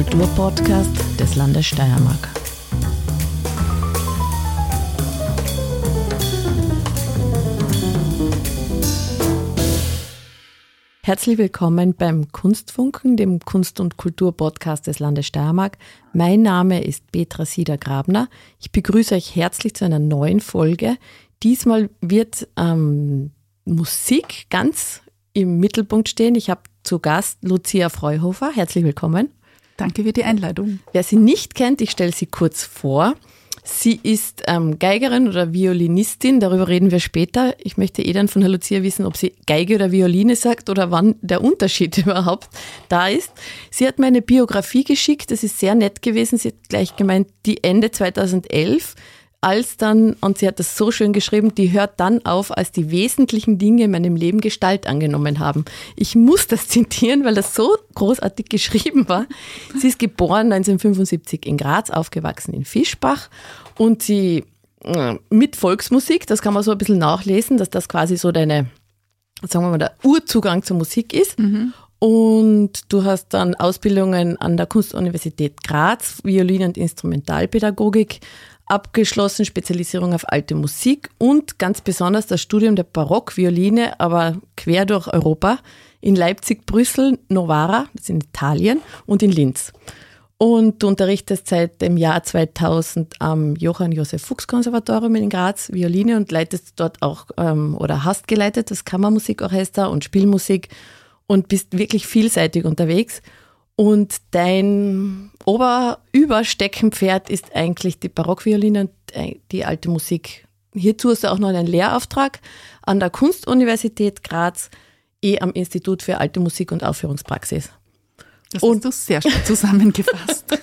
Kulturpodcast des Landes Steiermark. Herzlich willkommen beim Kunstfunken, dem Kunst- und Kulturpodcast des Landes Steiermark. Mein Name ist Petra Sieder-Grabner. Ich begrüße euch herzlich zu einer neuen Folge. Diesmal wird ähm, Musik ganz im Mittelpunkt stehen. Ich habe zu Gast Lucia Freuhofer. Herzlich willkommen. Danke für die Einladung. Wer sie nicht kennt, ich stelle sie kurz vor. Sie ist ähm, Geigerin oder Violinistin, darüber reden wir später. Ich möchte eh dann von Herr Lucia wissen, ob sie Geige oder Violine sagt oder wann der Unterschied überhaupt da ist. Sie hat mir eine Biografie geschickt, das ist sehr nett gewesen. Sie hat gleich gemeint, die Ende 2011 als dann, und sie hat das so schön geschrieben, die hört dann auf, als die wesentlichen Dinge in meinem Leben Gestalt angenommen haben. Ich muss das zitieren, weil das so großartig geschrieben war. Sie ist geboren 1975 in Graz, aufgewachsen in Fischbach und sie äh, mit Volksmusik, das kann man so ein bisschen nachlesen, dass das quasi so deine, sagen wir mal, der Urzugang zur Musik ist. Mhm. Und du hast dann Ausbildungen an der Kunstuniversität Graz, Violin- und Instrumentalpädagogik abgeschlossen, Spezialisierung auf alte Musik und ganz besonders das Studium der Barockvioline, aber quer durch Europa in Leipzig, Brüssel, Novara, das ist in Italien und in Linz. Und du unterrichtest seit dem Jahr 2000 am Johann Josef Fuchs Konservatorium in Graz Violine und leitest dort auch ähm, oder hast geleitet das Kammermusikorchester und Spielmusik und bist wirklich vielseitig unterwegs. Und dein Oberübersteckenpferd ist eigentlich die Barockvioline und äh, die alte Musik. Hierzu hast du auch noch einen Lehrauftrag an der Kunstuniversität Graz, eh am Institut für Alte Musik und Aufführungspraxis. Das und hast du sehr schön zusammengefasst.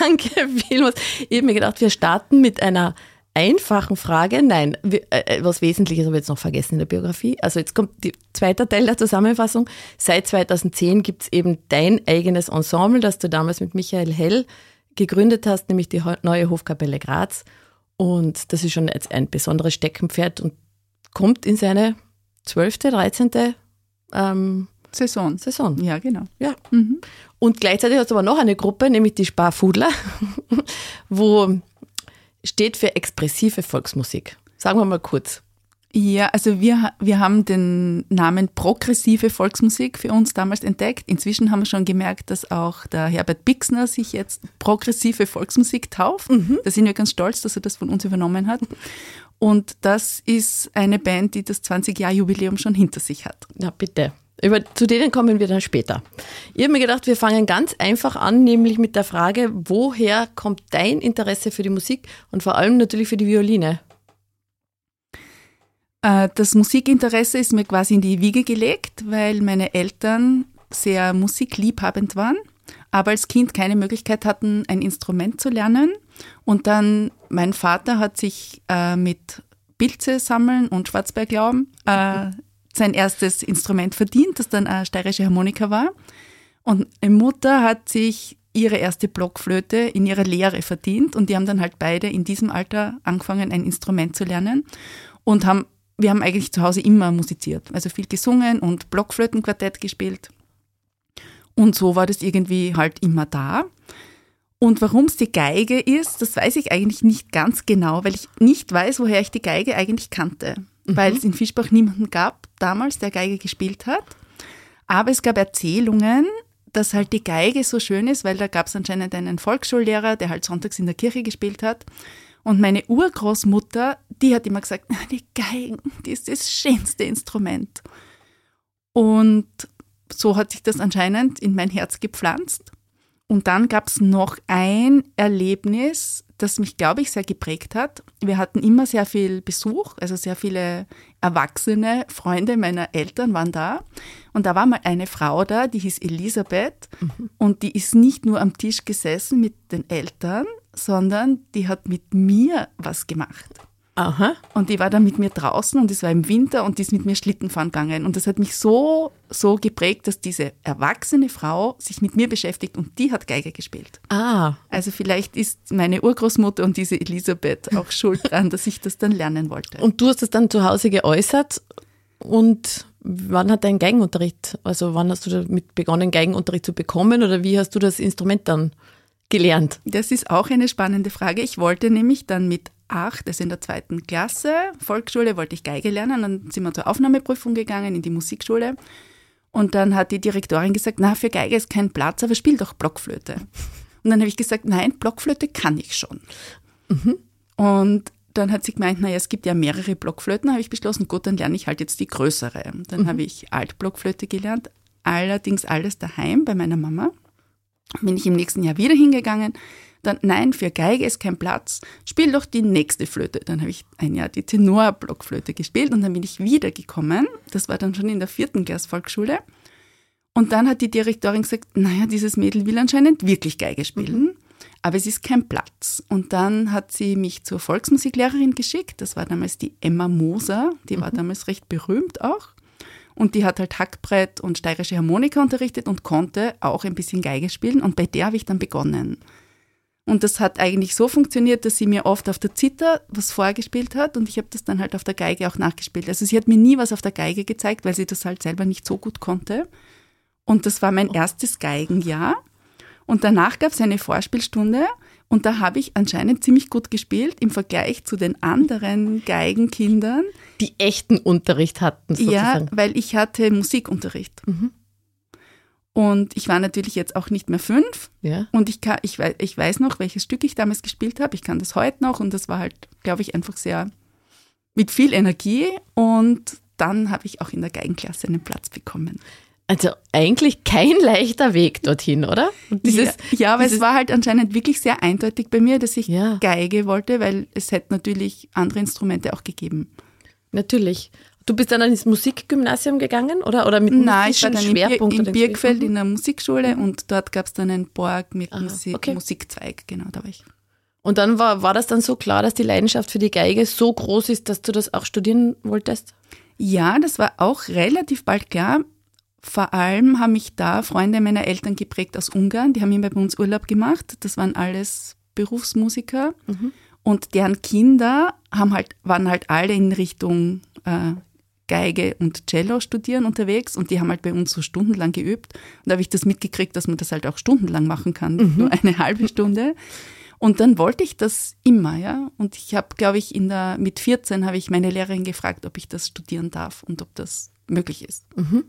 Danke vielmals. Ich habe mir gedacht, wir starten mit einer einfachen Frage. Nein, äh, äh, was Wesentliches habe ich jetzt noch vergessen in der Biografie. Also jetzt kommt der zweite Teil der Zusammenfassung. Seit 2010 gibt es eben dein eigenes Ensemble, das du damals mit Michael Hell gegründet hast, nämlich die neue Hofkapelle Graz. Und das ist schon jetzt ein besonderes Steckenpferd und kommt in seine zwölfte, dreizehnte ähm, Saison. Saison. Ja, genau. Ja. Mhm. Und gleichzeitig hast du aber noch eine Gruppe, nämlich die Sparfudler, wo steht für expressive Volksmusik. Sagen wir mal kurz. Ja, also wir, wir haben den Namen progressive Volksmusik für uns damals entdeckt. Inzwischen haben wir schon gemerkt, dass auch der Herbert Bixner sich jetzt progressive Volksmusik tauft. Mhm. Da sind wir ganz stolz, dass er das von uns übernommen hat. Und das ist eine Band, die das 20-Jahr-Jubiläum schon hinter sich hat. Na bitte. Über, zu denen kommen wir dann später. Ich habe mir gedacht, wir fangen ganz einfach an, nämlich mit der Frage, woher kommt dein Interesse für die Musik und vor allem natürlich für die Violine? Äh, das Musikinteresse ist mir quasi in die Wiege gelegt, weil meine Eltern sehr musikliebhabend waren, aber als Kind keine Möglichkeit hatten, ein Instrument zu lernen. Und dann mein Vater hat sich äh, mit Pilze sammeln und Schwarzberglauben äh, sein erstes Instrument verdient, das dann eine steirische Harmonika war. Und meine Mutter hat sich ihre erste Blockflöte in ihrer Lehre verdient und die haben dann halt beide in diesem Alter angefangen, ein Instrument zu lernen und haben, wir haben eigentlich zu Hause immer musiziert, also viel gesungen und Blockflötenquartett gespielt. Und so war das irgendwie halt immer da. Und warum es die Geige ist, das weiß ich eigentlich nicht ganz genau, weil ich nicht weiß, woher ich die Geige eigentlich kannte mhm. weil es in Fischbach niemanden gab damals, der Geige gespielt hat. Aber es gab Erzählungen, dass halt die Geige so schön ist, weil da gab es anscheinend einen Volksschullehrer, der halt sonntags in der Kirche gespielt hat. Und meine Urgroßmutter, die hat immer gesagt, die Geige, die ist das schönste Instrument. Und so hat sich das anscheinend in mein Herz gepflanzt. Und dann gab es noch ein Erlebnis, das mich, glaube ich, sehr geprägt hat. Wir hatten immer sehr viel Besuch, also sehr viele erwachsene Freunde meiner Eltern waren da. Und da war mal eine Frau da, die hieß Elisabeth. Mhm. Und die ist nicht nur am Tisch gesessen mit den Eltern, sondern die hat mit mir was gemacht. Aha. Und die war dann mit mir draußen und es war im Winter und die ist mit mir Schlittenfahren gegangen. Und das hat mich so, so geprägt, dass diese erwachsene Frau sich mit mir beschäftigt und die hat Geige gespielt. Ah. Also vielleicht ist meine Urgroßmutter und diese Elisabeth auch schuld daran, dass ich das dann lernen wollte. Und du hast das dann zu Hause geäußert und wann hat dein Geigenunterricht, also wann hast du damit begonnen, Geigenunterricht zu bekommen oder wie hast du das Instrument dann gelernt? Das ist auch eine spannende Frage. Ich wollte nämlich dann mit acht, also in der zweiten Klasse, Volksschule, wollte ich Geige lernen. Dann sind wir zur Aufnahmeprüfung gegangen in die Musikschule. Und dann hat die Direktorin gesagt, na, für Geige ist kein Platz, aber spiel doch Blockflöte. Und dann habe ich gesagt, nein, Blockflöte kann ich schon. Mhm. Und dann hat sie gemeint, naja, es gibt ja mehrere Blockflöten. Habe ich beschlossen, gut, dann lerne ich halt jetzt die größere. Dann mhm. habe ich Altblockflöte gelernt, allerdings alles daheim bei meiner Mama. Bin ich im nächsten Jahr wieder hingegangen. Dann, nein, für Geige ist kein Platz. Spiel doch die nächste Flöte. Dann habe ich ein Jahr die Tenorblockflöte gespielt und dann bin ich wiedergekommen. Das war dann schon in der vierten Klasse Volksschule. Und dann hat die Direktorin gesagt, naja, dieses Mädel will anscheinend wirklich Geige spielen. Mhm aber es ist kein Platz. Und dann hat sie mich zur Volksmusiklehrerin geschickt. Das war damals die Emma Moser, die war mhm. damals recht berühmt auch. Und die hat halt Hackbrett und steirische Harmonika unterrichtet und konnte auch ein bisschen Geige spielen. Und bei der habe ich dann begonnen. Und das hat eigentlich so funktioniert, dass sie mir oft auf der Zither was vorgespielt hat und ich habe das dann halt auf der Geige auch nachgespielt. Also sie hat mir nie was auf der Geige gezeigt, weil sie das halt selber nicht so gut konnte. Und das war mein oh. erstes Geigenjahr. Und danach gab es eine Vorspielstunde und da habe ich anscheinend ziemlich gut gespielt im Vergleich zu den anderen Geigenkindern. Die echten Unterricht hatten sozusagen. Ja, weil ich hatte Musikunterricht. Mhm. Und ich war natürlich jetzt auch nicht mehr fünf. Ja. Und ich, kann, ich, weiß, ich weiß noch, welches Stück ich damals gespielt habe. Ich kann das heute noch. Und das war halt, glaube ich, einfach sehr mit viel Energie. Und dann habe ich auch in der Geigenklasse einen Platz bekommen. Also eigentlich kein leichter Weg dorthin, oder? Dieses, ja, ja, aber es war halt anscheinend wirklich sehr eindeutig bei mir, dass ich ja. Geige wollte, weil es hätte natürlich andere Instrumente auch gegeben. Natürlich. Du bist dann ins Musikgymnasium gegangen oder, oder mit Nein, ich war dann Schwerpunkt in, Bir in Birkfeld in der Musikschule mhm. und dort gab es dann einen Borg mit Aha, Musik, okay. Musikzweig, genau, da war ich. Und dann war, war das dann so klar, dass die Leidenschaft für die Geige so groß ist, dass du das auch studieren wolltest? Ja, das war auch relativ bald klar. Vor allem haben mich da Freunde meiner Eltern geprägt aus Ungarn. Die haben immer bei uns Urlaub gemacht. Das waren alles Berufsmusiker. Mhm. Und deren Kinder haben halt, waren halt alle in Richtung äh, Geige und Cello studieren unterwegs und die haben halt bei uns so stundenlang geübt. Und da habe ich das mitgekriegt, dass man das halt auch stundenlang machen kann, mhm. nur eine halbe Stunde. Und dann wollte ich das immer, ja. Und ich habe, glaube ich, in der, mit 14 habe ich meine Lehrerin gefragt, ob ich das studieren darf und ob das möglich ist. Mhm.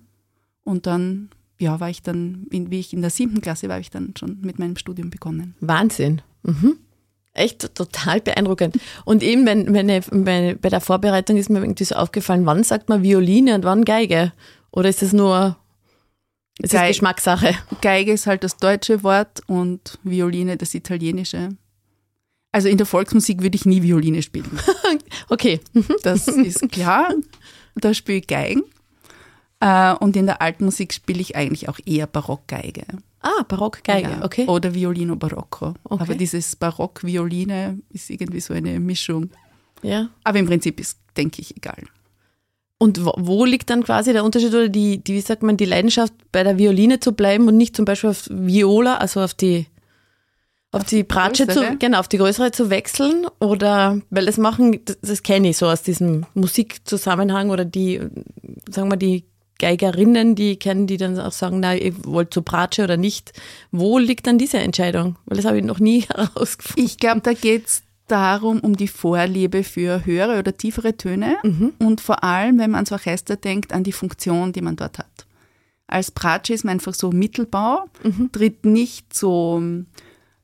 Und dann, ja, war ich dann, wie ich in der siebten Klasse war, ich dann schon mit meinem Studium begonnen. Wahnsinn. Mhm. Echt total beeindruckend. Und eben wenn, meine, meine, bei der Vorbereitung ist mir irgendwie so aufgefallen, wann sagt man Violine und wann Geige? Oder ist das nur ist Geige, Geschmackssache? Geige ist halt das deutsche Wort und Violine das italienische. Also in der Volksmusik würde ich nie Violine spielen. okay. Das ist klar. Da spiele ich Geigen. Äh, und in der Altmusik spiele ich eigentlich auch eher Barockgeige. Ah, Barockgeige, ja. okay. Oder Violino Barocco. Okay. Aber dieses Barock-Violine ist irgendwie so eine Mischung. Ja. Aber im Prinzip ist, denke ich, egal. Und wo, wo, liegt dann quasi der Unterschied oder die, die, wie sagt man, die Leidenschaft bei der Violine zu bleiben und nicht zum Beispiel auf Viola, also auf die auf, auf die Bratsche zu, genau, auf die größere zu wechseln oder, weil das machen, das, das kenne ich so aus diesem Musikzusammenhang oder die, sagen wir, die Geigerinnen, die kennen, die dann auch sagen, na, ihr wollt zur Bratsche oder nicht. Wo liegt dann diese Entscheidung? Weil das habe ich noch nie herausgefunden. Ich glaube, da geht es darum, um die Vorliebe für höhere oder tiefere Töne mhm. und vor allem, wenn man ans Orchester denkt, an die Funktion, die man dort hat. Als Bratsche ist man einfach so Mittelbau, mhm. tritt nicht so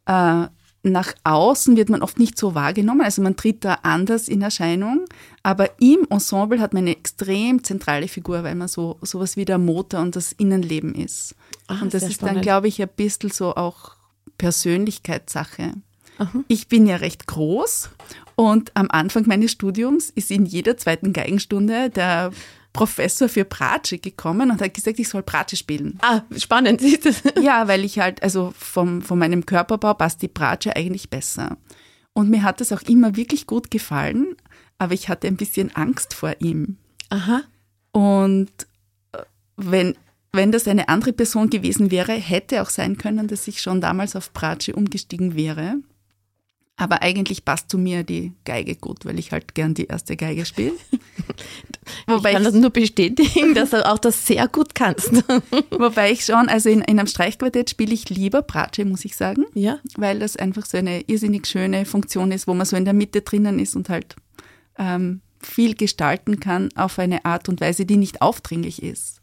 äh, nach außen wird man oft nicht so wahrgenommen, also man tritt da anders in Erscheinung, aber im Ensemble hat man eine extrem zentrale Figur, weil man so sowas wie der Motor und das Innenleben ist. Ach, und das ist spannend. dann, glaube ich, ein bisschen so auch Persönlichkeitssache. Aha. Ich bin ja recht groß und am Anfang meines Studiums ist in jeder zweiten Geigenstunde der Professor für Bratsche gekommen und hat gesagt, ich soll Bratsche spielen. Ah, spannend. ja, weil ich halt, also vom, von meinem Körperbau passt die Bratsche eigentlich besser. Und mir hat das auch immer wirklich gut gefallen, aber ich hatte ein bisschen Angst vor ihm. Aha. Und äh, wenn, wenn das eine andere Person gewesen wäre, hätte auch sein können, dass ich schon damals auf Bratsche umgestiegen wäre. Aber eigentlich passt zu mir die Geige gut, weil ich halt gern die erste Geige spiele. Wobei ich kann ich, das nur bestätigen, dass du auch das sehr gut kannst. Wobei ich schon, also in, in einem Streichquartett spiele ich lieber Bratsche, muss ich sagen. Ja. Weil das einfach so eine irrsinnig schöne Funktion ist, wo man so in der Mitte drinnen ist und halt ähm, viel gestalten kann auf eine Art und Weise, die nicht aufdringlich ist.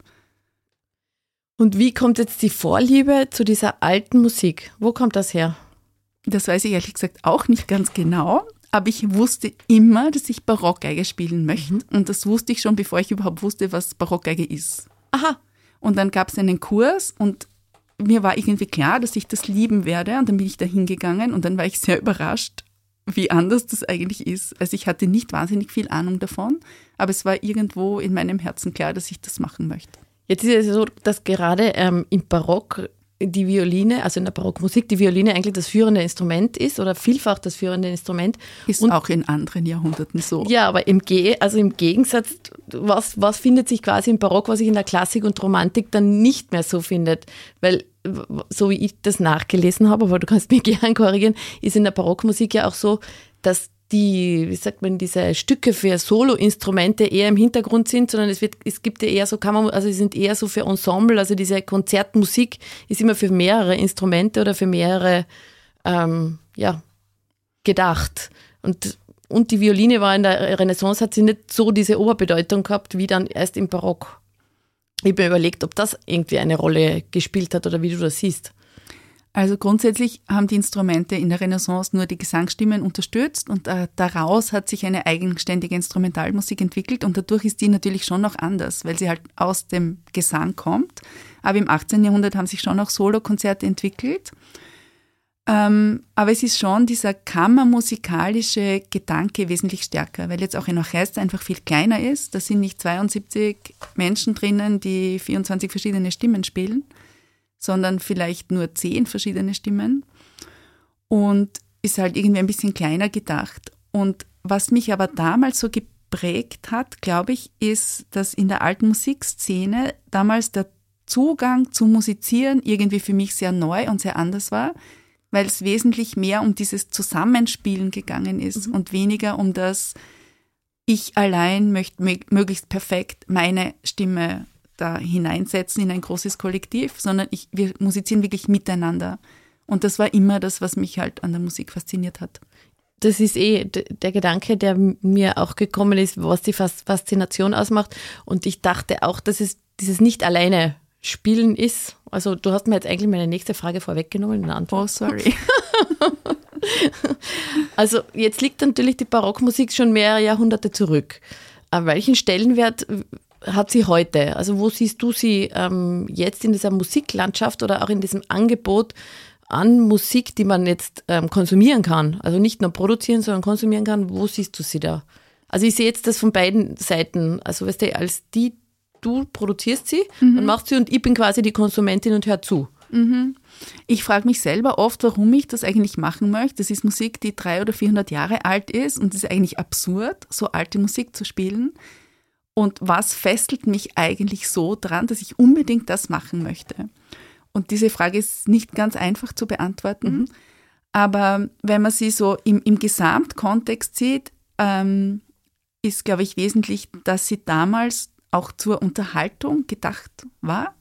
Und wie kommt jetzt die Vorliebe zu dieser alten Musik? Wo kommt das her? Das weiß ich ehrlich gesagt auch nicht ganz genau, aber ich wusste immer, dass ich Barockgeige spielen möchte. Mhm. Und das wusste ich schon, bevor ich überhaupt wusste, was Barockgeige ist. Aha. Und dann gab es einen Kurs und mir war irgendwie klar, dass ich das lieben werde. Und dann bin ich da hingegangen und dann war ich sehr überrascht, wie anders das eigentlich ist. Also ich hatte nicht wahnsinnig viel Ahnung davon, aber es war irgendwo in meinem Herzen klar, dass ich das machen möchte. Jetzt ist es so, dass gerade ähm, im Barock die Violine, also in der Barockmusik, die Violine eigentlich das führende Instrument ist oder vielfach das führende Instrument. Ist und, auch in anderen Jahrhunderten so. Ja, aber im, Ge also im Gegensatz, was, was findet sich quasi im Barock, was sich in der Klassik und Romantik dann nicht mehr so findet? Weil, so wie ich das nachgelesen habe, aber du kannst mich gern korrigieren, ist in der Barockmusik ja auch so, dass die, wie sagt man, diese Stücke für Solo-Instrumente eher im Hintergrund sind, sondern es wird, es gibt ja eher so Kammer, also sie sind eher so für Ensemble, also diese Konzertmusik ist immer für mehrere Instrumente oder für mehrere, ähm, ja, gedacht. Und, und die Violine war in der Renaissance, hat sie nicht so diese Oberbedeutung gehabt, wie dann erst im Barock. Ich habe mir überlegt, ob das irgendwie eine Rolle gespielt hat oder wie du das siehst. Also grundsätzlich haben die Instrumente in der Renaissance nur die Gesangsstimmen unterstützt und äh, daraus hat sich eine eigenständige Instrumentalmusik entwickelt und dadurch ist die natürlich schon noch anders, weil sie halt aus dem Gesang kommt. Aber im 18. Jahrhundert haben sich schon auch Solokonzerte entwickelt. Ähm, aber es ist schon dieser kammermusikalische Gedanke wesentlich stärker, weil jetzt auch ein Orchester einfach viel kleiner ist. Da sind nicht 72 Menschen drinnen, die 24 verschiedene Stimmen spielen, sondern vielleicht nur zehn verschiedene Stimmen und ist halt irgendwie ein bisschen kleiner gedacht. Und was mich aber damals so geprägt hat, glaube ich, ist, dass in der alten Musikszene damals der Zugang zum Musizieren irgendwie für mich sehr neu und sehr anders war, weil es wesentlich mehr um dieses Zusammenspielen gegangen ist mhm. und weniger um das, ich allein möchte möglichst perfekt meine Stimme da hineinsetzen in ein großes Kollektiv, sondern ich, wir musizieren wirklich miteinander. Und das war immer das, was mich halt an der Musik fasziniert hat. Das ist eh der Gedanke, der mir auch gekommen ist, was die Faszination ausmacht. Und ich dachte auch, dass es dieses nicht alleine Spielen ist. Also du hast mir jetzt eigentlich meine nächste Frage vorweggenommen in der Antwort. Oh, sorry. also jetzt liegt natürlich die Barockmusik schon mehrere Jahrhunderte zurück. An welchen Stellenwert hat sie heute? Also wo siehst du sie ähm, jetzt in dieser Musiklandschaft oder auch in diesem Angebot an Musik, die man jetzt ähm, konsumieren kann? Also nicht nur produzieren, sondern konsumieren kann. Wo siehst du sie da? Also ich sehe jetzt das von beiden Seiten. Also weißt du, als die, du produzierst sie mhm. und machst sie und ich bin quasi die Konsumentin und hör zu. Mhm. Ich frage mich selber oft, warum ich das eigentlich machen möchte. Das ist Musik, die drei oder 400 Jahre alt ist und es ist eigentlich absurd, so alte Musik zu spielen. Und was fesselt mich eigentlich so dran, dass ich unbedingt das machen möchte? Und diese Frage ist nicht ganz einfach zu beantworten. Mhm. Aber wenn man sie so im, im Gesamtkontext sieht, ähm, ist, glaube ich, wesentlich, dass sie damals auch zur Unterhaltung gedacht war.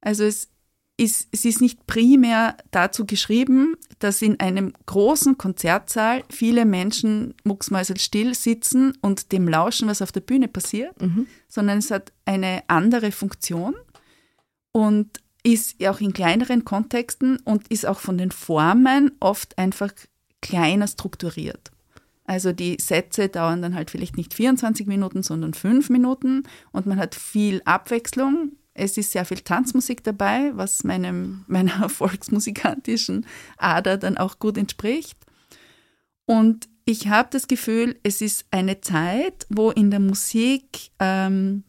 Also es ist, es ist nicht primär dazu geschrieben, dass in einem großen Konzertsaal viele Menschen mucksmäuselstill sitzen und dem lauschen, was auf der Bühne passiert, mhm. sondern es hat eine andere Funktion und ist auch in kleineren Kontexten und ist auch von den Formen oft einfach kleiner strukturiert. Also die Sätze dauern dann halt vielleicht nicht 24 Minuten, sondern 5 Minuten und man hat viel Abwechslung es ist sehr viel Tanzmusik dabei, was meinem, meiner volksmusikantischen Ader dann auch gut entspricht. Und ich habe das Gefühl, es ist eine Zeit, wo in der Musik ähm,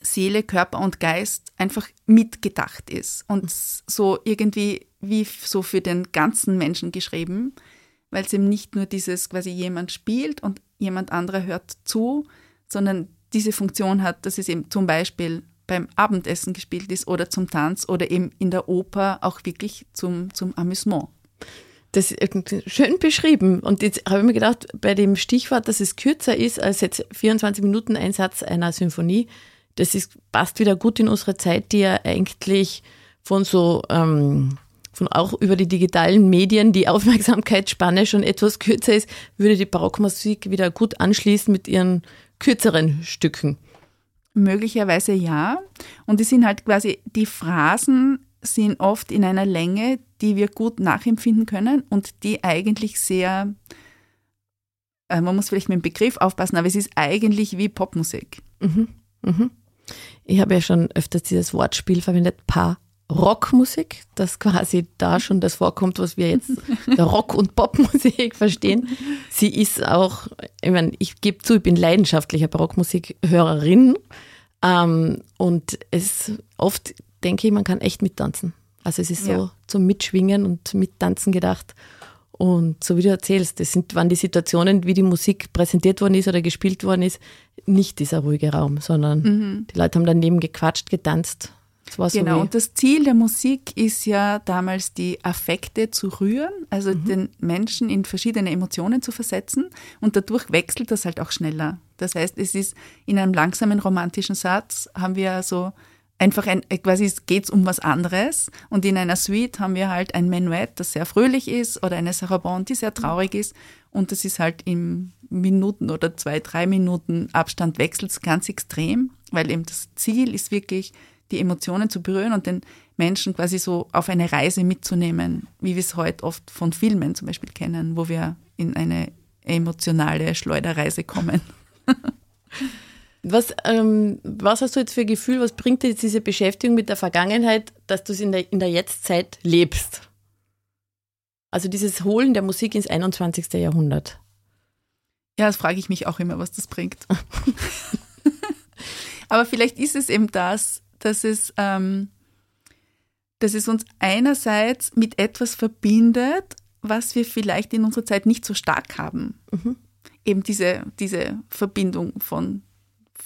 Seele, Körper und Geist einfach mitgedacht ist und so irgendwie wie so für den ganzen Menschen geschrieben, weil es eben nicht nur dieses quasi jemand spielt und jemand anderer hört zu, sondern diese Funktion hat, dass es eben zum Beispiel beim Abendessen gespielt ist oder zum Tanz oder eben in der Oper auch wirklich zum, zum Amüsement. Das ist schön beschrieben. Und jetzt habe ich mir gedacht, bei dem Stichwort, dass es kürzer ist als jetzt 24 Minuten Einsatz einer Symphonie, das ist, passt wieder gut in unsere Zeit, die ja eigentlich von so, ähm, von auch über die digitalen Medien die Aufmerksamkeitsspanne schon etwas kürzer ist, würde die Barockmusik wieder gut anschließen mit ihren kürzeren Stücken. Möglicherweise ja. Und es sind halt quasi die Phrasen sind oft in einer Länge, die wir gut nachempfinden können und die eigentlich sehr, äh, man muss vielleicht mit dem Begriff aufpassen, aber es ist eigentlich wie Popmusik. Mhm. Mhm. Ich habe ja schon öfters dieses Wortspiel verwendet, Paar. Rockmusik, das quasi da schon das vorkommt, was wir jetzt der Rock- und Popmusik verstehen. Sie ist auch, ich meine, ich gebe zu, ich bin leidenschaftlicher Barockmusikhörerin ähm, und es oft denke ich, man kann echt mittanzen. Also es ist so ja. zum Mitschwingen und Mittanzen gedacht. Und so wie du erzählst, das sind, waren die Situationen, wie die Musik präsentiert worden ist oder gespielt worden ist, nicht dieser ruhige Raum, sondern mhm. die Leute haben daneben gequatscht, getanzt. Genau, so und das Ziel der Musik ist ja damals die Affekte zu rühren, also mhm. den Menschen in verschiedene Emotionen zu versetzen und dadurch wechselt das halt auch schneller. Das heißt, es ist in einem langsamen romantischen Satz haben wir so einfach ein, quasi geht es um was anderes. Und in einer Suite haben wir halt ein Menuett, das sehr fröhlich ist oder eine Sarabande, die sehr traurig ist. Und das ist halt im Minuten oder zwei, drei Minuten Abstand wechselt es ganz extrem, weil eben das Ziel ist wirklich, die Emotionen zu berühren und den Menschen quasi so auf eine Reise mitzunehmen, wie wir es heute oft von Filmen zum Beispiel kennen, wo wir in eine emotionale Schleuderreise kommen. Was, ähm, was hast du jetzt für ein Gefühl, was bringt dir jetzt diese Beschäftigung mit der Vergangenheit, dass du es in der, in der Jetztzeit lebst? Also dieses Holen der Musik ins 21. Jahrhundert. Ja, das frage ich mich auch immer, was das bringt. Aber vielleicht ist es eben das, dass es, ähm, dass es uns einerseits mit etwas verbindet, was wir vielleicht in unserer Zeit nicht so stark haben. Mhm. Eben diese, diese Verbindung von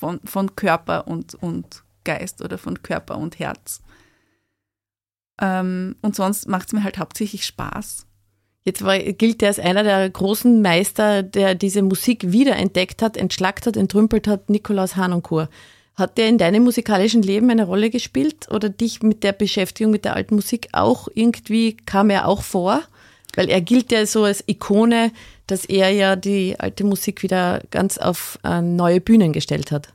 von, von Körper und, und Geist oder von Körper und Herz. Ähm, und sonst macht es mir halt hauptsächlich Spaß. Jetzt war, gilt er als einer der großen Meister, der diese Musik wiederentdeckt hat, entschlackt hat, entrümpelt hat, Nikolaus Hanoncourt. Hat der in deinem musikalischen Leben eine Rolle gespielt oder dich mit der Beschäftigung mit der alten Musik auch irgendwie, kam er auch vor? Weil er gilt ja so als Ikone, dass er ja die alte Musik wieder ganz auf äh, neue Bühnen gestellt hat.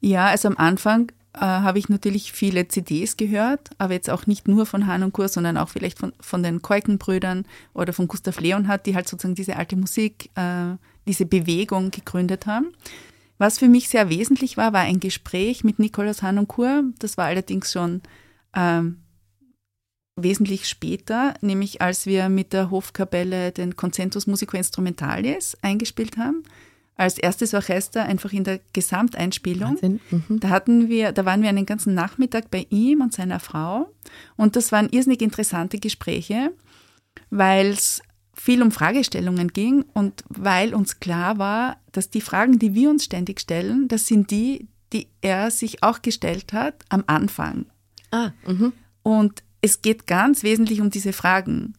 Ja, also am Anfang äh, habe ich natürlich viele CDs gehört, aber jetzt auch nicht nur von Hahn und Kur, sondern auch vielleicht von, von den Keukenbrüdern oder von Gustav Leonhardt, die halt sozusagen diese alte Musik, äh, diese Bewegung gegründet haben. Was für mich sehr wesentlich war, war ein Gespräch mit Nikolaus Hahn und Kur. Das war allerdings schon ähm, wesentlich später, nämlich als wir mit der Hofkapelle den Concentus Musico Instrumentalis eingespielt haben. Als erstes Orchester einfach in der Gesamteinspielung. Mhm. Da hatten wir, da waren wir einen ganzen Nachmittag bei ihm und seiner Frau. Und das waren irrsinnig interessante Gespräche, weil es viel um Fragestellungen ging und weil uns klar war, dass die Fragen, die wir uns ständig stellen, das sind die, die er sich auch gestellt hat am Anfang. Ah, mh. Und es geht ganz wesentlich um diese Fragen.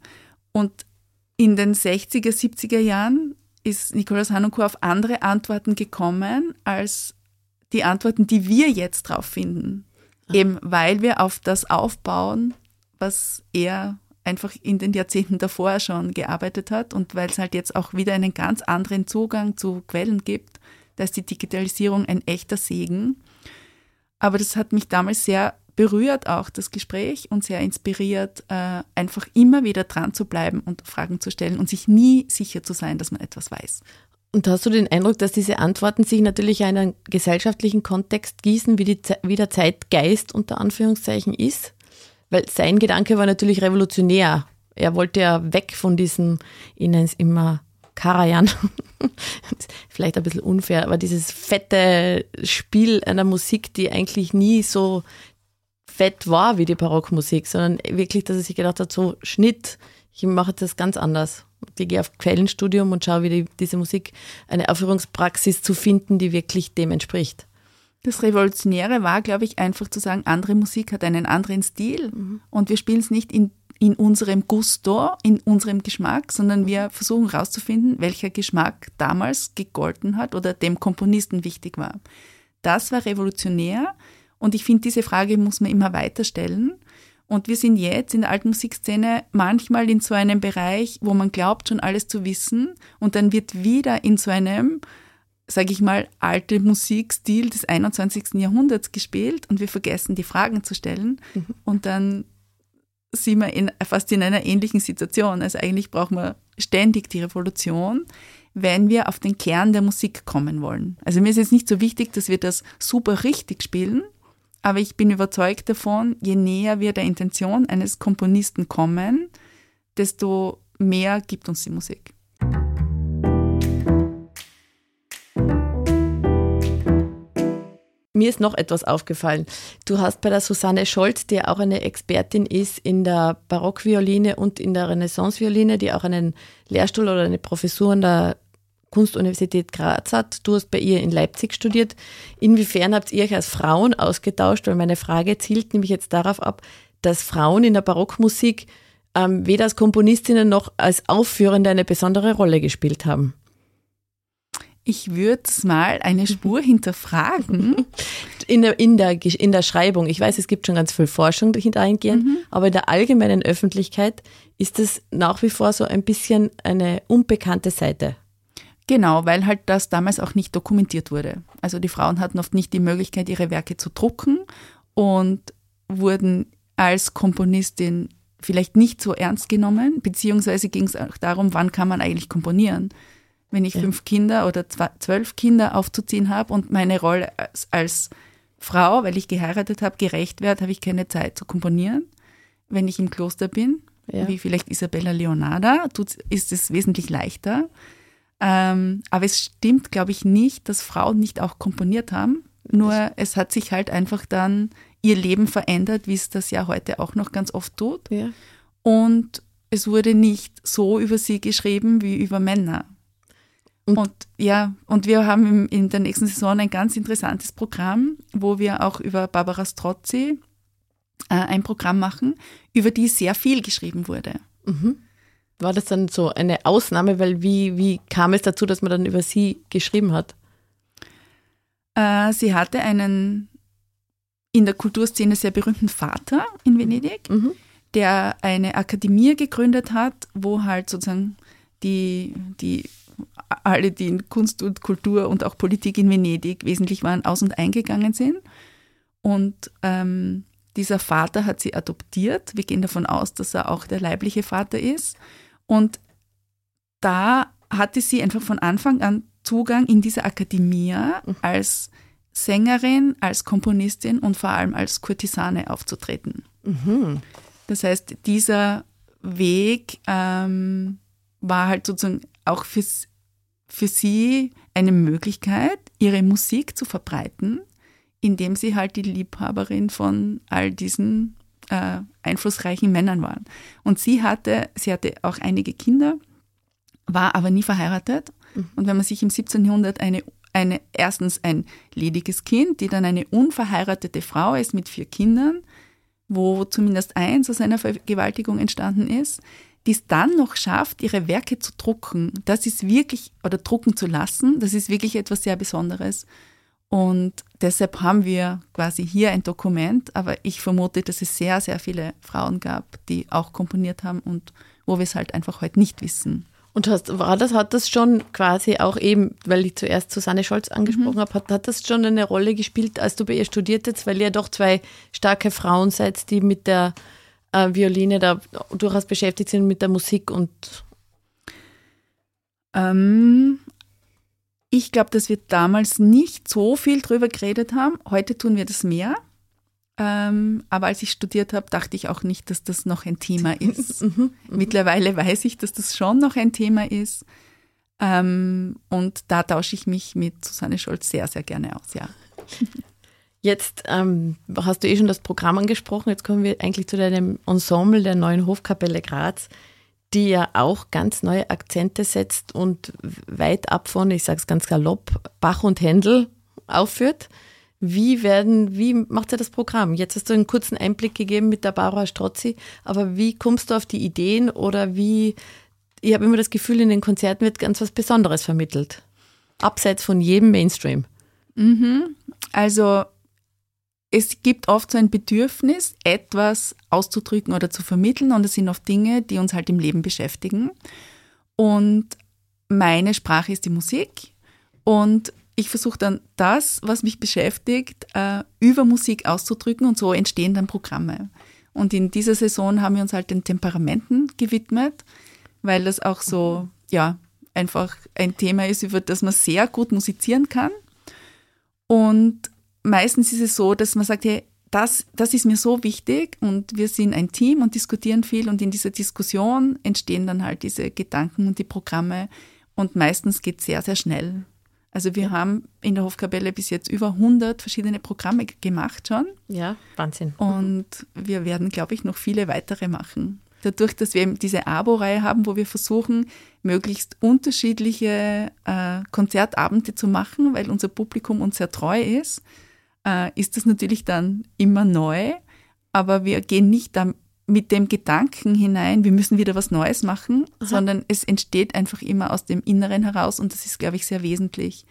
Und in den 60er, 70er Jahren ist Nikolaus Hanukkah auf andere Antworten gekommen als die Antworten, die wir jetzt drauf finden. Ah. Eben weil wir auf das aufbauen, was er einfach in den Jahrzehnten davor schon gearbeitet hat und weil es halt jetzt auch wieder einen ganz anderen Zugang zu Quellen gibt, da ist die Digitalisierung ein echter Segen. Aber das hat mich damals sehr berührt auch das Gespräch und sehr inspiriert, äh, einfach immer wieder dran zu bleiben und Fragen zu stellen und sich nie sicher zu sein, dass man etwas weiß. Und hast du den Eindruck, dass diese Antworten sich natürlich in einen gesellschaftlichen Kontext gießen, wie, die, wie der Zeitgeist unter Anführungszeichen ist? Weil sein Gedanke war natürlich revolutionär. Er wollte ja weg von diesem, ich nenne es immer Karajan. Vielleicht ein bisschen unfair, aber dieses fette Spiel einer Musik, die eigentlich nie so fett war wie die Barockmusik, sondern wirklich, dass er sich gedacht hat, so Schnitt, ich mache das ganz anders. Ich gehe auf Quellenstudium und schaue, wie die, diese Musik eine Aufführungspraxis zu finden, die wirklich dem entspricht. Das Revolutionäre war, glaube ich, einfach zu sagen, andere Musik hat einen anderen Stil mhm. und wir spielen es nicht in in unserem Gusto, in unserem Geschmack, sondern wir versuchen herauszufinden, welcher Geschmack damals gegolten hat oder dem Komponisten wichtig war. Das war revolutionär und ich finde, diese Frage muss man immer weiter stellen. Und wir sind jetzt in der alten Musikszene manchmal in so einem Bereich, wo man glaubt, schon alles zu wissen und dann wird wieder in so einem, sage ich mal, alte Musikstil des 21. Jahrhunderts gespielt und wir vergessen, die Fragen zu stellen mhm. und dann sind wir in, fast in einer ähnlichen Situation. Also eigentlich brauchen wir ständig die Revolution, wenn wir auf den Kern der Musik kommen wollen. Also mir ist jetzt nicht so wichtig, dass wir das super richtig spielen, aber ich bin überzeugt davon, je näher wir der Intention eines Komponisten kommen, desto mehr gibt uns die Musik. Mir ist noch etwas aufgefallen. Du hast bei der Susanne Scholz, die auch eine Expertin ist in der Barockvioline und in der Renaissancevioline, die auch einen Lehrstuhl oder eine Professur an der Kunstuniversität Graz hat. Du hast bei ihr in Leipzig studiert. Inwiefern habt ihr euch als Frauen ausgetauscht? Weil meine Frage zielt nämlich jetzt darauf ab, dass Frauen in der Barockmusik ähm, weder als Komponistinnen noch als Aufführende eine besondere Rolle gespielt haben. Ich würde mal eine Spur hinterfragen. In der, in, der, in der Schreibung, ich weiß, es gibt schon ganz viel Forschung dahingehend, mhm. aber in der allgemeinen Öffentlichkeit ist es nach wie vor so ein bisschen eine unbekannte Seite. Genau, weil halt das damals auch nicht dokumentiert wurde. Also die Frauen hatten oft nicht die Möglichkeit, ihre Werke zu drucken und wurden als Komponistin vielleicht nicht so ernst genommen, beziehungsweise ging es auch darum, wann kann man eigentlich komponieren. Wenn ich ja. fünf Kinder oder zwölf Kinder aufzuziehen habe und meine Rolle als, als Frau, weil ich geheiratet habe, gerecht werde, habe ich keine Zeit zu komponieren. Wenn ich im Kloster bin, ja. wie vielleicht Isabella Leonarda, ist es wesentlich leichter. Ähm, aber es stimmt, glaube ich, nicht, dass Frauen nicht auch komponiert haben. Nur es hat sich halt einfach dann ihr Leben verändert, wie es das ja heute auch noch ganz oft tut. Ja. Und es wurde nicht so über sie geschrieben wie über Männer. Und, und ja, und wir haben in der nächsten Saison ein ganz interessantes Programm, wo wir auch über Barbara Strozzi äh, ein Programm machen, über die sehr viel geschrieben wurde. Mhm. War das dann so eine Ausnahme, weil wie, wie kam es dazu, dass man dann über sie geschrieben hat? Äh, sie hatte einen in der Kulturszene sehr berühmten Vater in Venedig, mhm. der eine Akademie gegründet hat, wo halt sozusagen die, die alle, die in Kunst und Kultur und auch Politik in Venedig wesentlich waren, aus- und eingegangen sind. Und ähm, dieser Vater hat sie adoptiert. Wir gehen davon aus, dass er auch der leibliche Vater ist. Und da hatte sie einfach von Anfang an Zugang in diese Akademie mhm. als Sängerin, als Komponistin und vor allem als Kurtisane aufzutreten. Mhm. Das heißt, dieser Weg ähm, war halt sozusagen auch für, für sie eine Möglichkeit, ihre Musik zu verbreiten, indem sie halt die Liebhaberin von all diesen äh, einflussreichen Männern waren. Und sie hatte, sie hatte auch einige Kinder, war aber nie verheiratet. Mhm. Und wenn man sich im 17. Jahrhundert eine, eine, erstens ein lediges Kind, die dann eine unverheiratete Frau ist mit vier Kindern, wo zumindest eins aus einer Vergewaltigung entstanden ist, die es dann noch schafft, ihre Werke zu drucken, das ist wirklich, oder drucken zu lassen, das ist wirklich etwas sehr Besonderes. Und deshalb haben wir quasi hier ein Dokument, aber ich vermute, dass es sehr, sehr viele Frauen gab, die auch komponiert haben und wo wir es halt einfach heute nicht wissen. Und hast, war das, hat das schon quasi auch eben, weil ich zuerst Susanne Scholz angesprochen mhm. habe, hat, hat das schon eine Rolle gespielt, als du bei ihr studiert hast, weil ihr doch zwei starke Frauen seid, die mit der äh, Violine da durchaus beschäftigt sind mit der Musik und ähm, ich glaube, dass wir damals nicht so viel drüber geredet haben. Heute tun wir das mehr. Ähm, aber als ich studiert habe, dachte ich auch nicht, dass das noch ein Thema ist. Mhm, mhm. Mittlerweile weiß ich, dass das schon noch ein Thema ist. Ähm, und da tausche ich mich mit Susanne Scholz sehr, sehr gerne aus, ja. Jetzt ähm, hast du eh schon das Programm angesprochen. Jetzt kommen wir eigentlich zu deinem Ensemble der neuen Hofkapelle Graz die ja auch ganz neue Akzente setzt und weit ab von, ich sage es ganz galopp, Bach und Händel aufführt. Wie werden, wie macht ihr das Programm? Jetzt hast du einen kurzen Einblick gegeben mit der Barbara Strozzi, aber wie kommst du auf die Ideen oder wie, ich habe immer das Gefühl, in den Konzerten wird ganz was Besonderes vermittelt. Abseits von jedem Mainstream. Mhm. Also es gibt oft so ein Bedürfnis, etwas auszudrücken oder zu vermitteln und es sind oft Dinge, die uns halt im Leben beschäftigen. Und meine Sprache ist die Musik und ich versuche dann das, was mich beschäftigt, äh, über Musik auszudrücken und so entstehen dann Programme. Und in dieser Saison haben wir uns halt den Temperamenten gewidmet, weil das auch so, ja, einfach ein Thema ist, über das man sehr gut musizieren kann. Und meistens ist es so, dass man sagt, hey, das, das ist mir so wichtig und wir sind ein Team und diskutieren viel und in dieser Diskussion entstehen dann halt diese Gedanken und die Programme und meistens geht es sehr, sehr schnell. Also wir haben in der Hofkapelle bis jetzt über 100 verschiedene Programme gemacht schon. Ja, Wahnsinn. Und wir werden, glaube ich, noch viele weitere machen. Dadurch, dass wir eben diese Abo-Reihe haben, wo wir versuchen, möglichst unterschiedliche äh, Konzertabende zu machen, weil unser Publikum uns sehr treu ist, äh, ist das natürlich dann immer neu. Aber wir gehen nicht dann mit dem Gedanken hinein, wir müssen wieder was Neues machen, Aha. sondern es entsteht einfach immer aus dem Inneren heraus und das ist, glaube ich, sehr wesentlich.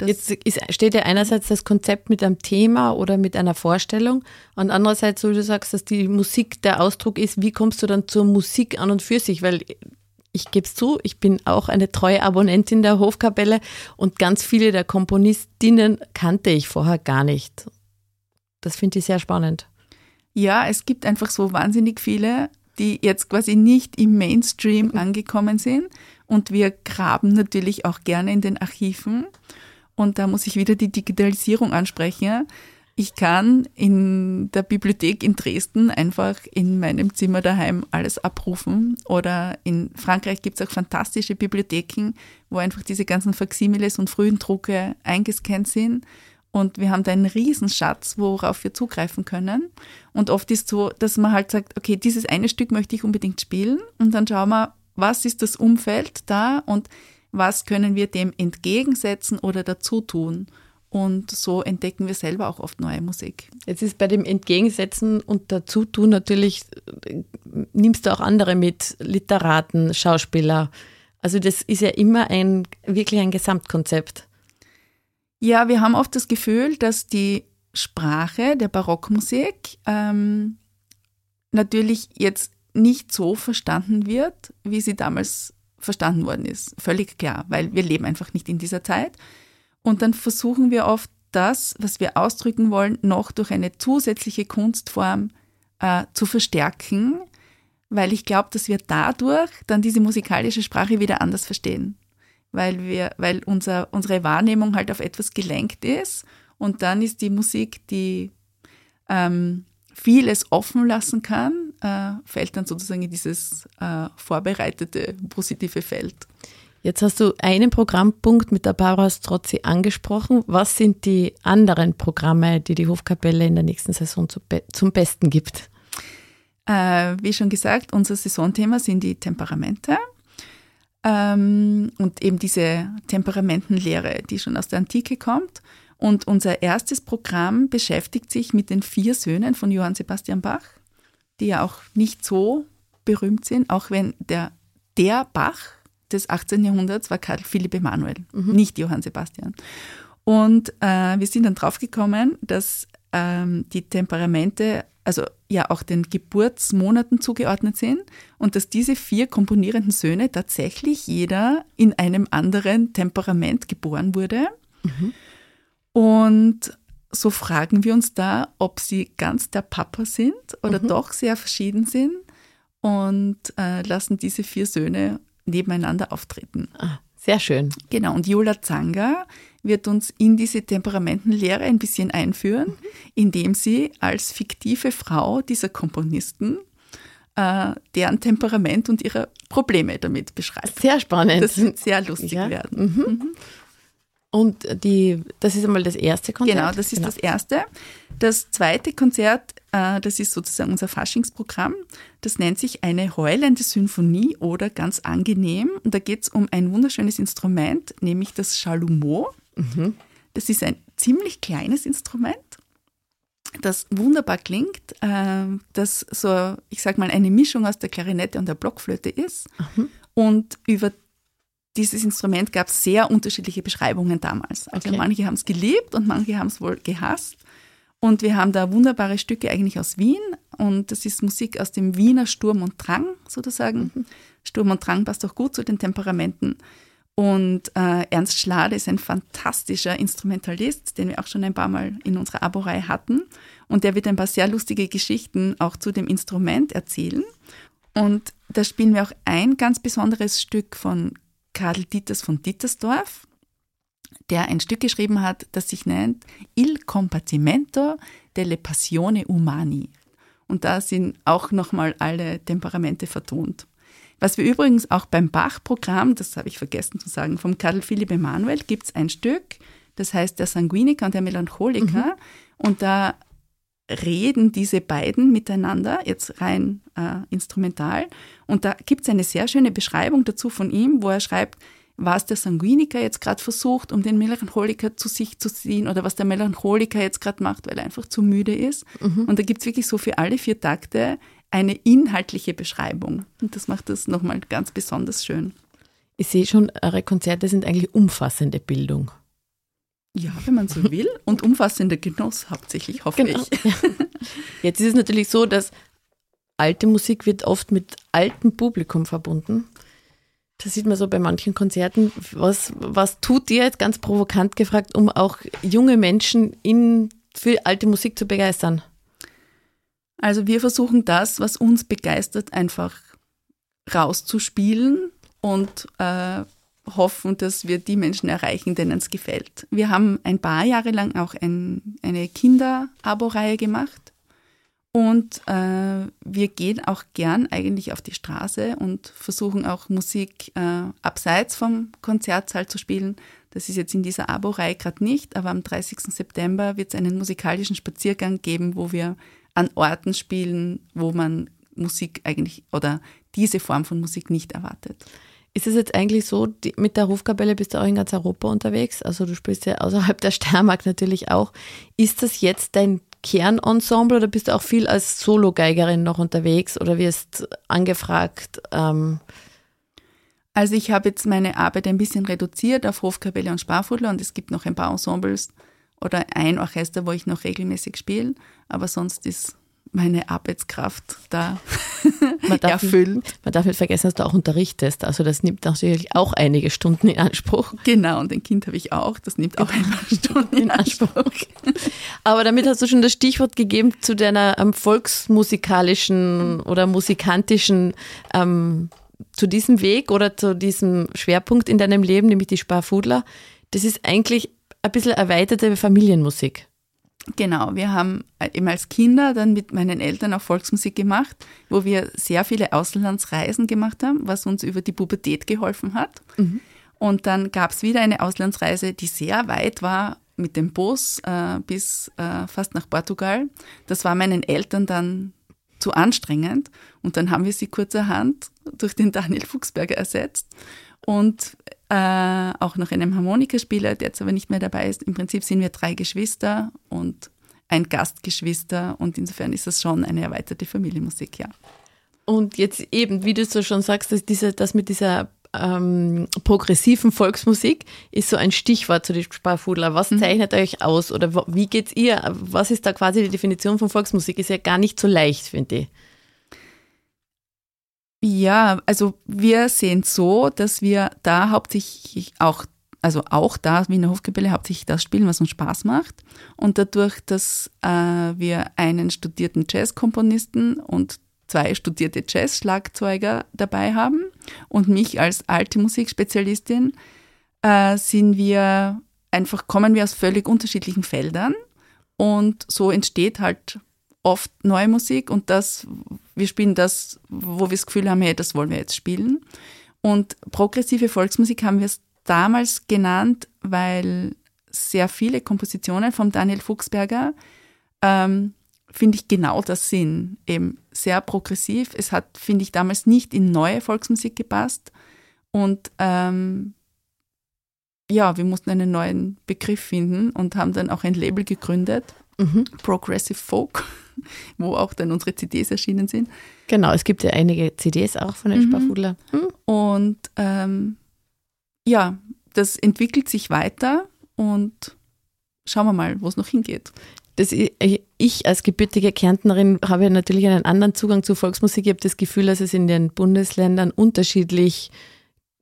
Jetzt ist, steht ja einerseits das Konzept mit einem Thema oder mit einer Vorstellung und andererseits, so wie du sagst, dass die Musik der Ausdruck ist, wie kommst du dann zur Musik an und für sich? Weil ich gebe es zu, ich bin auch eine treue Abonnentin der Hofkapelle und ganz viele der Komponistinnen kannte ich vorher gar nicht. Das finde ich sehr spannend. Ja, es gibt einfach so wahnsinnig viele, die jetzt quasi nicht im Mainstream mhm. angekommen sind. Und wir graben natürlich auch gerne in den Archiven. Und da muss ich wieder die Digitalisierung ansprechen. Ich kann in der Bibliothek in Dresden einfach in meinem Zimmer daheim alles abrufen. Oder in Frankreich gibt es auch fantastische Bibliotheken, wo einfach diese ganzen Faximiles und frühen Drucke eingescannt sind. Und wir haben da einen Riesenschatz, worauf wir zugreifen können. Und oft ist so, dass man halt sagt, okay, dieses eine Stück möchte ich unbedingt spielen. Und dann schauen wir, was ist das Umfeld da und was können wir dem entgegensetzen oder dazu tun. Und so entdecken wir selber auch oft neue Musik. Jetzt ist bei dem Entgegensetzen und Dazutun natürlich, nimmst du auch andere mit, Literaten, Schauspieler. Also das ist ja immer ein, wirklich ein Gesamtkonzept. Ja, wir haben oft das Gefühl, dass die Sprache der Barockmusik ähm, natürlich jetzt nicht so verstanden wird, wie sie damals verstanden worden ist. Völlig klar, weil wir leben einfach nicht in dieser Zeit. Und dann versuchen wir oft das, was wir ausdrücken wollen, noch durch eine zusätzliche Kunstform äh, zu verstärken, weil ich glaube, dass wir dadurch dann diese musikalische Sprache wieder anders verstehen weil, wir, weil unser, unsere Wahrnehmung halt auf etwas gelenkt ist. Und dann ist die Musik, die ähm, vieles offen lassen kann, äh, fällt dann sozusagen in dieses äh, vorbereitete positive Feld. Jetzt hast du einen Programmpunkt mit der Barbara Strozzi angesprochen. Was sind die anderen Programme, die die Hofkapelle in der nächsten Saison zu be zum Besten gibt? Äh, wie schon gesagt, unser Saisonthema sind die Temperamente. Ähm, und eben diese Temperamentenlehre, die schon aus der Antike kommt. Und unser erstes Programm beschäftigt sich mit den vier Söhnen von Johann Sebastian Bach, die ja auch nicht so berühmt sind, auch wenn der, der Bach des 18. Jahrhunderts war Karl Philipp Emanuel, mhm. nicht Johann Sebastian. Und äh, wir sind dann draufgekommen, dass ähm, die Temperamente also ja auch den Geburtsmonaten zugeordnet sind und dass diese vier komponierenden Söhne tatsächlich jeder in einem anderen Temperament geboren wurde. Mhm. Und so fragen wir uns da, ob sie ganz der Papa sind oder mhm. doch sehr verschieden sind und äh, lassen diese vier Söhne nebeneinander auftreten. Ah, sehr schön. Genau, und Jola Zanga wird uns in diese Temperamentenlehre ein bisschen einführen, mhm. indem sie als fiktive Frau dieser Komponisten äh, deren Temperament und ihre Probleme damit beschreibt. Sehr spannend. Das wird sehr lustig ja. werden. Mhm. Mhm. Und die, das ist einmal das erste Konzert? Genau, das ist genau. das erste. Das zweite Konzert, äh, das ist sozusagen unser Faschingsprogramm. Das nennt sich eine heulende Symphonie oder ganz angenehm. Und da geht es um ein wunderschönes Instrument, nämlich das Chalumeau. Mhm. Das ist ein ziemlich kleines Instrument, das wunderbar klingt, äh, das so, ich sag mal, eine Mischung aus der Klarinette und der Blockflöte ist. Mhm. Und über dieses Instrument gab es sehr unterschiedliche Beschreibungen damals. Also okay. manche haben es geliebt und manche haben es wohl gehasst. Und wir haben da wunderbare Stücke eigentlich aus Wien. Und das ist Musik aus dem Wiener Sturm und Drang sozusagen. Mhm. Sturm und Drang passt auch gut zu den Temperamenten. Und äh, Ernst Schlade ist ein fantastischer Instrumentalist, den wir auch schon ein paar Mal in unserer Aborei hatten. Und der wird ein paar sehr lustige Geschichten auch zu dem Instrument erzählen. Und da spielen wir auch ein ganz besonderes Stück von Karl Dieters von Dietersdorf, der ein Stück geschrieben hat, das sich nennt Il Compartimento delle Passione Umani. Und da sind auch nochmal alle Temperamente vertont. Was wir übrigens auch beim Bach-Programm, das habe ich vergessen zu sagen, vom Karl Philipp Emanuel gibt es ein Stück, das heißt der Sanguiniker und der Melancholiker. Mhm. Und da reden diese beiden miteinander, jetzt rein äh, instrumental. Und da gibt es eine sehr schöne Beschreibung dazu von ihm, wo er schreibt, was der Sanguiniker jetzt gerade versucht, um den Melancholiker zu sich zu ziehen oder was der Melancholiker jetzt gerade macht, weil er einfach zu müde ist. Mhm. Und da gibt es wirklich so für alle vier Takte eine inhaltliche Beschreibung. Und das macht das nochmal ganz besonders schön. Ich sehe schon, eure Konzerte sind eigentlich umfassende Bildung. Ja, wenn man so will. Und umfassender Genuss hauptsächlich, hoffe genau. ich. Jetzt ist es natürlich so, dass alte Musik wird oft mit altem Publikum verbunden. Das sieht man so bei manchen Konzerten. Was, was tut ihr jetzt ganz provokant gefragt, um auch junge Menschen in, für alte Musik zu begeistern? Also wir versuchen das, was uns begeistert, einfach rauszuspielen und äh, hoffen, dass wir die Menschen erreichen, denen es gefällt. Wir haben ein paar Jahre lang auch ein, eine Kinder-Abo-Reihe gemacht und äh, wir gehen auch gern eigentlich auf die Straße und versuchen auch Musik äh, abseits vom Konzertsaal zu spielen. Das ist jetzt in dieser Abo-Reihe gerade nicht, aber am 30. September wird es einen musikalischen Spaziergang geben, wo wir an Orten spielen, wo man Musik eigentlich oder diese Form von Musik nicht erwartet. Ist es jetzt eigentlich so, die, mit der Hofkapelle bist du auch in ganz Europa unterwegs? Also du spielst ja außerhalb der Steiermark natürlich auch. Ist das jetzt dein Kernensemble oder bist du auch viel als Solo-Geigerin noch unterwegs oder wirst angefragt? Ähm also ich habe jetzt meine Arbeit ein bisschen reduziert auf Hofkapelle und Sparfudler und es gibt noch ein paar Ensembles, oder ein Orchester, wo ich noch regelmäßig spiele, aber sonst ist meine Arbeitskraft da man darf, erfüllt. Man darf nicht vergessen, dass du auch unterrichtest. Also das nimmt natürlich auch einige Stunden in Anspruch. Genau, und ein Kind habe ich auch. Das nimmt auch ein paar Stunden in Anspruch. Aber damit hast du schon das Stichwort gegeben zu deiner ähm, volksmusikalischen oder musikantischen, ähm, zu diesem Weg oder zu diesem Schwerpunkt in deinem Leben, nämlich die Sparfudler. Das ist eigentlich ein bisschen erweiterte Familienmusik. Genau, wir haben eben als Kinder dann mit meinen Eltern auch Volksmusik gemacht, wo wir sehr viele Auslandsreisen gemacht haben, was uns über die Pubertät geholfen hat. Mhm. Und dann gab es wieder eine Auslandsreise, die sehr weit war mit dem Bus äh, bis äh, fast nach Portugal. Das war meinen Eltern dann zu anstrengend und dann haben wir sie kurzerhand durch den Daniel Fuchsberger ersetzt. Und äh, auch noch einem Harmonikaspieler, der jetzt aber nicht mehr dabei ist. Im Prinzip sind wir drei Geschwister und ein Gastgeschwister und insofern ist es schon eine erweiterte Familienmusik, ja. Und jetzt eben, wie du so schon sagst, dass diese, das mit dieser ähm, progressiven Volksmusik ist so ein Stichwort zu den Sparfudler. Was mhm. zeichnet euch aus oder wie geht's ihr? Was ist da quasi die Definition von Volksmusik? Ist ja gar nicht so leicht, finde ich. Ja, also wir sehen so, dass wir da hauptsächlich auch, also auch da wie in der Hofkapelle hauptsächlich das spielen, was uns Spaß macht. Und dadurch, dass äh, wir einen studierten Jazzkomponisten und zwei studierte Jazz-Schlagzeuger dabei haben und mich als alte Musikspezialistin, äh, sind wir einfach, kommen wir aus völlig unterschiedlichen Feldern. Und so entsteht halt oft neue Musik und das, wir spielen das, wo wir das Gefühl haben, hey, das wollen wir jetzt spielen. Und progressive Volksmusik haben wir es damals genannt, weil sehr viele Kompositionen von Daniel Fuchsberger, ähm, finde ich, genau das sind. Eben sehr progressiv. Es hat, finde ich, damals nicht in neue Volksmusik gepasst. Und ähm, ja, wir mussten einen neuen Begriff finden und haben dann auch ein Label gegründet, mhm. Progressive Folk, wo auch dann unsere CDs erschienen sind. Genau, es gibt ja einige CDs auch von den mhm. Sparfudler. Mhm. Und ähm, ja, das entwickelt sich weiter und schauen wir mal, wo es noch hingeht. Das, ich als gebürtige Kärntnerin habe natürlich einen anderen Zugang zu Volksmusik. Ich habe das Gefühl, dass es in den Bundesländern unterschiedlich,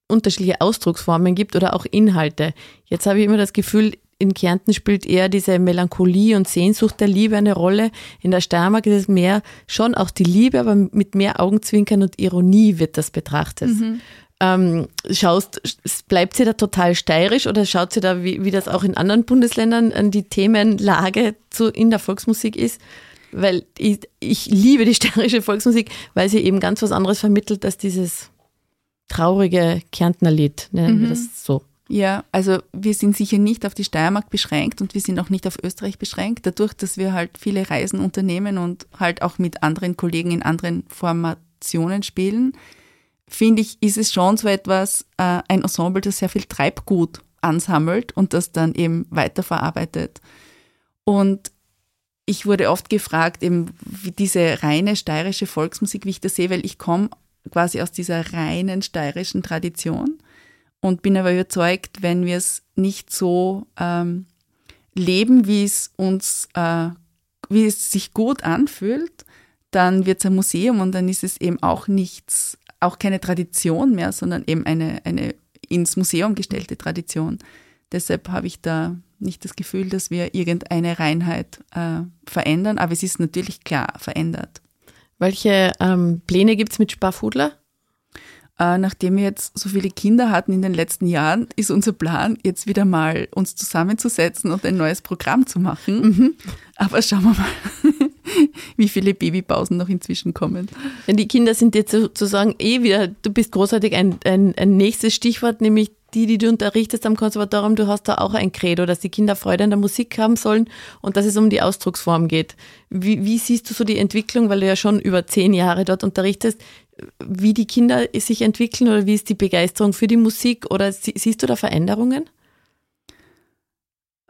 unterschiedliche Ausdrucksformen gibt oder auch Inhalte. Jetzt habe ich immer das Gefühl, in Kärnten spielt eher diese Melancholie und Sehnsucht der Liebe eine Rolle. In der Steiermark ist es mehr schon auch die Liebe, aber mit mehr Augenzwinkern und Ironie wird das betrachtet. Mhm. Ähm, schaust, bleibt sie da total steirisch oder schaut sie da, wie, wie das auch in anderen Bundesländern an die Themenlage zu, in der Volksmusik ist? Weil ich, ich liebe die steirische Volksmusik, weil sie eben ganz was anderes vermittelt als dieses traurige Kärntner Lied, nennen mhm. wir das so. Ja, also wir sind sicher nicht auf die Steiermark beschränkt und wir sind auch nicht auf Österreich beschränkt, dadurch, dass wir halt viele Reisen unternehmen und halt auch mit anderen Kollegen in anderen Formationen spielen finde ich, ist es schon so etwas, äh, ein Ensemble, das sehr viel Treibgut ansammelt und das dann eben weiterverarbeitet. Und ich wurde oft gefragt, eben wie diese reine steirische Volksmusik, wie ich das sehe, weil ich komme quasi aus dieser reinen steirischen Tradition und bin aber überzeugt, wenn wir es nicht so ähm, leben, wie es uns, äh, wie es sich gut anfühlt, dann wird es ein Museum und dann ist es eben auch nichts auch keine Tradition mehr, sondern eben eine, eine ins Museum gestellte Tradition. Deshalb habe ich da nicht das Gefühl, dass wir irgendeine Reinheit äh, verändern, aber es ist natürlich klar verändert. Welche ähm, Pläne gibt es mit Sparfudler? Äh, nachdem wir jetzt so viele Kinder hatten in den letzten Jahren, ist unser Plan, jetzt wieder mal uns zusammenzusetzen und ein neues Programm zu machen. Mhm. Aber schauen wir mal, wie viele Babypausen noch inzwischen kommen. Die Kinder sind jetzt sozusagen eh wieder, du bist großartig, ein, ein, ein nächstes Stichwort, nämlich die, die du unterrichtest am Konservatorium, du hast da auch ein Credo, dass die Kinder Freude an der Musik haben sollen und dass es um die Ausdrucksform geht. Wie, wie siehst du so die Entwicklung, weil du ja schon über zehn Jahre dort unterrichtest, wie die Kinder sich entwickeln oder wie ist die Begeisterung für die Musik oder siehst du da Veränderungen?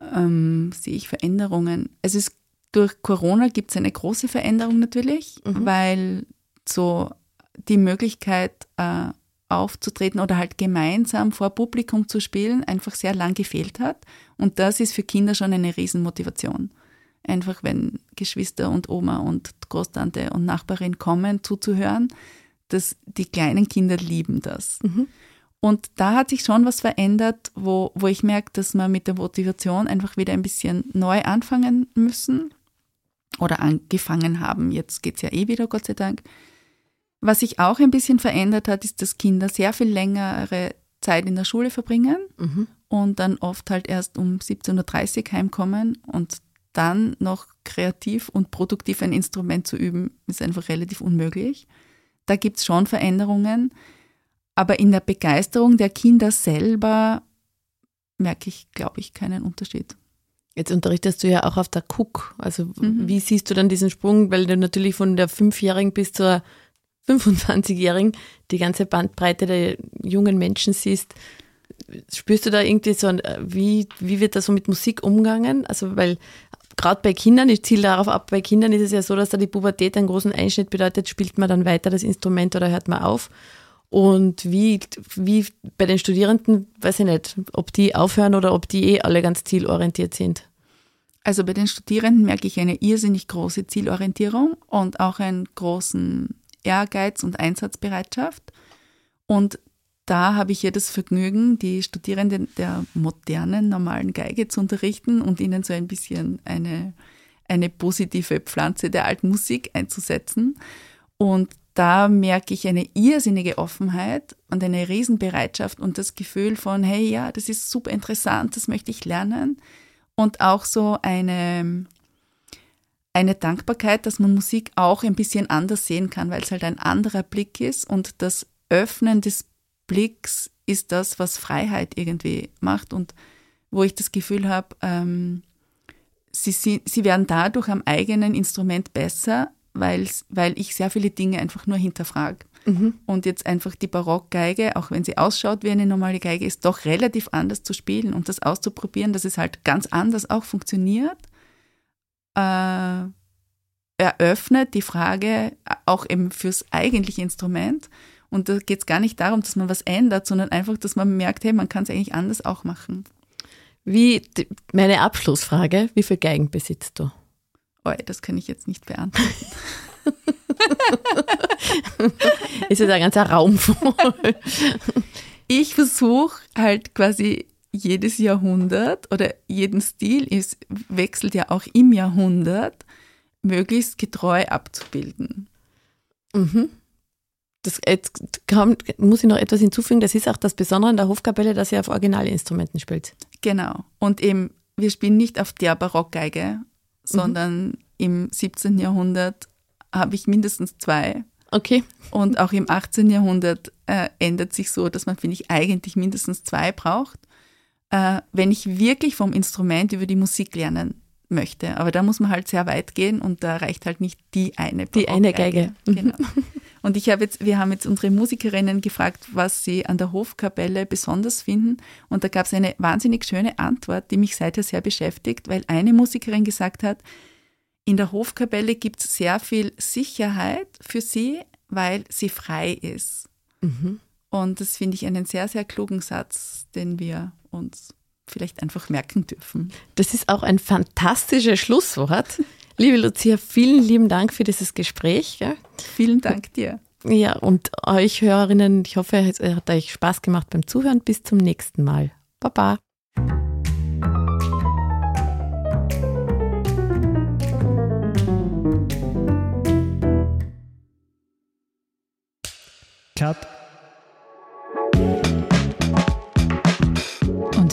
Ähm, sehe ich Veränderungen. Es ist durch Corona gibt es eine große Veränderung natürlich, mhm. weil so die Möglichkeit äh, aufzutreten oder halt gemeinsam vor Publikum zu spielen einfach sehr lang gefehlt hat. Und das ist für Kinder schon eine Riesenmotivation. Einfach wenn Geschwister und Oma und Großtante und Nachbarin kommen, zuzuhören, dass die kleinen Kinder lieben das. Mhm. Und da hat sich schon was verändert, wo, wo ich merke, dass wir mit der Motivation einfach wieder ein bisschen neu anfangen müssen oder angefangen haben. Jetzt geht es ja eh wieder, Gott sei Dank. Was sich auch ein bisschen verändert hat, ist, dass Kinder sehr viel längere Zeit in der Schule verbringen mhm. und dann oft halt erst um 17.30 Uhr heimkommen und dann noch kreativ und produktiv ein Instrument zu üben, ist einfach relativ unmöglich. Da gibt es schon Veränderungen, aber in der Begeisterung der Kinder selber merke ich, glaube ich, keinen Unterschied. Jetzt unterrichtest du ja auch auf der Cook. Also mhm. wie siehst du dann diesen Sprung, weil du natürlich von der Fünfjährigen bis zur 25-Jährigen die ganze Bandbreite der jungen Menschen siehst. Spürst du da irgendwie so, ein, wie, wie wird da so mit Musik umgegangen? Also weil gerade bei Kindern, ich ziele darauf ab, bei Kindern ist es ja so, dass da die Pubertät einen großen Einschnitt bedeutet, spielt man dann weiter das Instrument oder hört man auf? Und wie, wie bei den Studierenden, weiß ich nicht, ob die aufhören oder ob die eh alle ganz zielorientiert sind. Also bei den Studierenden merke ich eine irrsinnig große Zielorientierung und auch einen großen Ehrgeiz und Einsatzbereitschaft. Und da habe ich ja das Vergnügen, die Studierenden der modernen, normalen Geige zu unterrichten und ihnen so ein bisschen eine, eine positive Pflanze der alten Musik einzusetzen. Und da merke ich eine irrsinnige Offenheit und eine Riesenbereitschaft und das Gefühl von, hey, ja, das ist super interessant, das möchte ich lernen. Und auch so eine, eine Dankbarkeit, dass man Musik auch ein bisschen anders sehen kann, weil es halt ein anderer Blick ist und das Öffnen des Blicks ist das, was Freiheit irgendwie macht und wo ich das Gefühl habe, ähm, sie, sie, sie werden dadurch am eigenen Instrument besser, weil, weil ich sehr viele Dinge einfach nur hinterfrage. Mhm. Und jetzt einfach die Barockgeige, auch wenn sie ausschaut wie eine normale Geige, ist doch relativ anders zu spielen und das auszuprobieren, dass es halt ganz anders auch funktioniert, äh, eröffnet die Frage auch eben fürs eigentliche Instrument. Und da geht es gar nicht darum, dass man was ändert, sondern einfach, dass man merkt, hey, man kann es eigentlich anders auch machen. Wie, meine Abschlussfrage, wie viele Geigen besitzt du? Oh, das kann ich jetzt nicht beantworten. ist ja ein ganzer Raum voll. Ich versuche halt quasi jedes Jahrhundert oder jeden Stil ist, wechselt ja auch im Jahrhundert, möglichst getreu abzubilden. Mhm. Das, jetzt kann, muss ich noch etwas hinzufügen, das ist auch das Besondere an der Hofkapelle, dass ihr auf Originalinstrumenten spielt. Genau. Und eben, wir spielen nicht auf der Barockgeige, sondern mhm. im 17. Jahrhundert habe ich mindestens zwei. Okay. Und auch im 18. Jahrhundert äh, ändert sich so, dass man, finde ich, eigentlich mindestens zwei braucht, äh, wenn ich wirklich vom Instrument über die Musik lernen möchte. Aber da muss man halt sehr weit gehen und da reicht halt nicht die eine Die eine Geige. Genau. Und ich habe jetzt, wir haben jetzt unsere Musikerinnen gefragt, was sie an der Hofkapelle besonders finden. Und da gab es eine wahnsinnig schöne Antwort, die mich seither sehr beschäftigt, weil eine Musikerin gesagt hat, in der Hofkapelle gibt es sehr viel Sicherheit für sie, weil sie frei ist. Mhm. Und das finde ich einen sehr, sehr klugen Satz, den wir uns vielleicht einfach merken dürfen. Das ist auch ein fantastisches Schlusswort. Liebe Lucia, vielen lieben Dank für dieses Gespräch. Ja. Vielen Dank dir. Ja, und euch Hörerinnen, ich hoffe, es hat euch Spaß gemacht beim Zuhören. Bis zum nächsten Mal. Baba. Cut.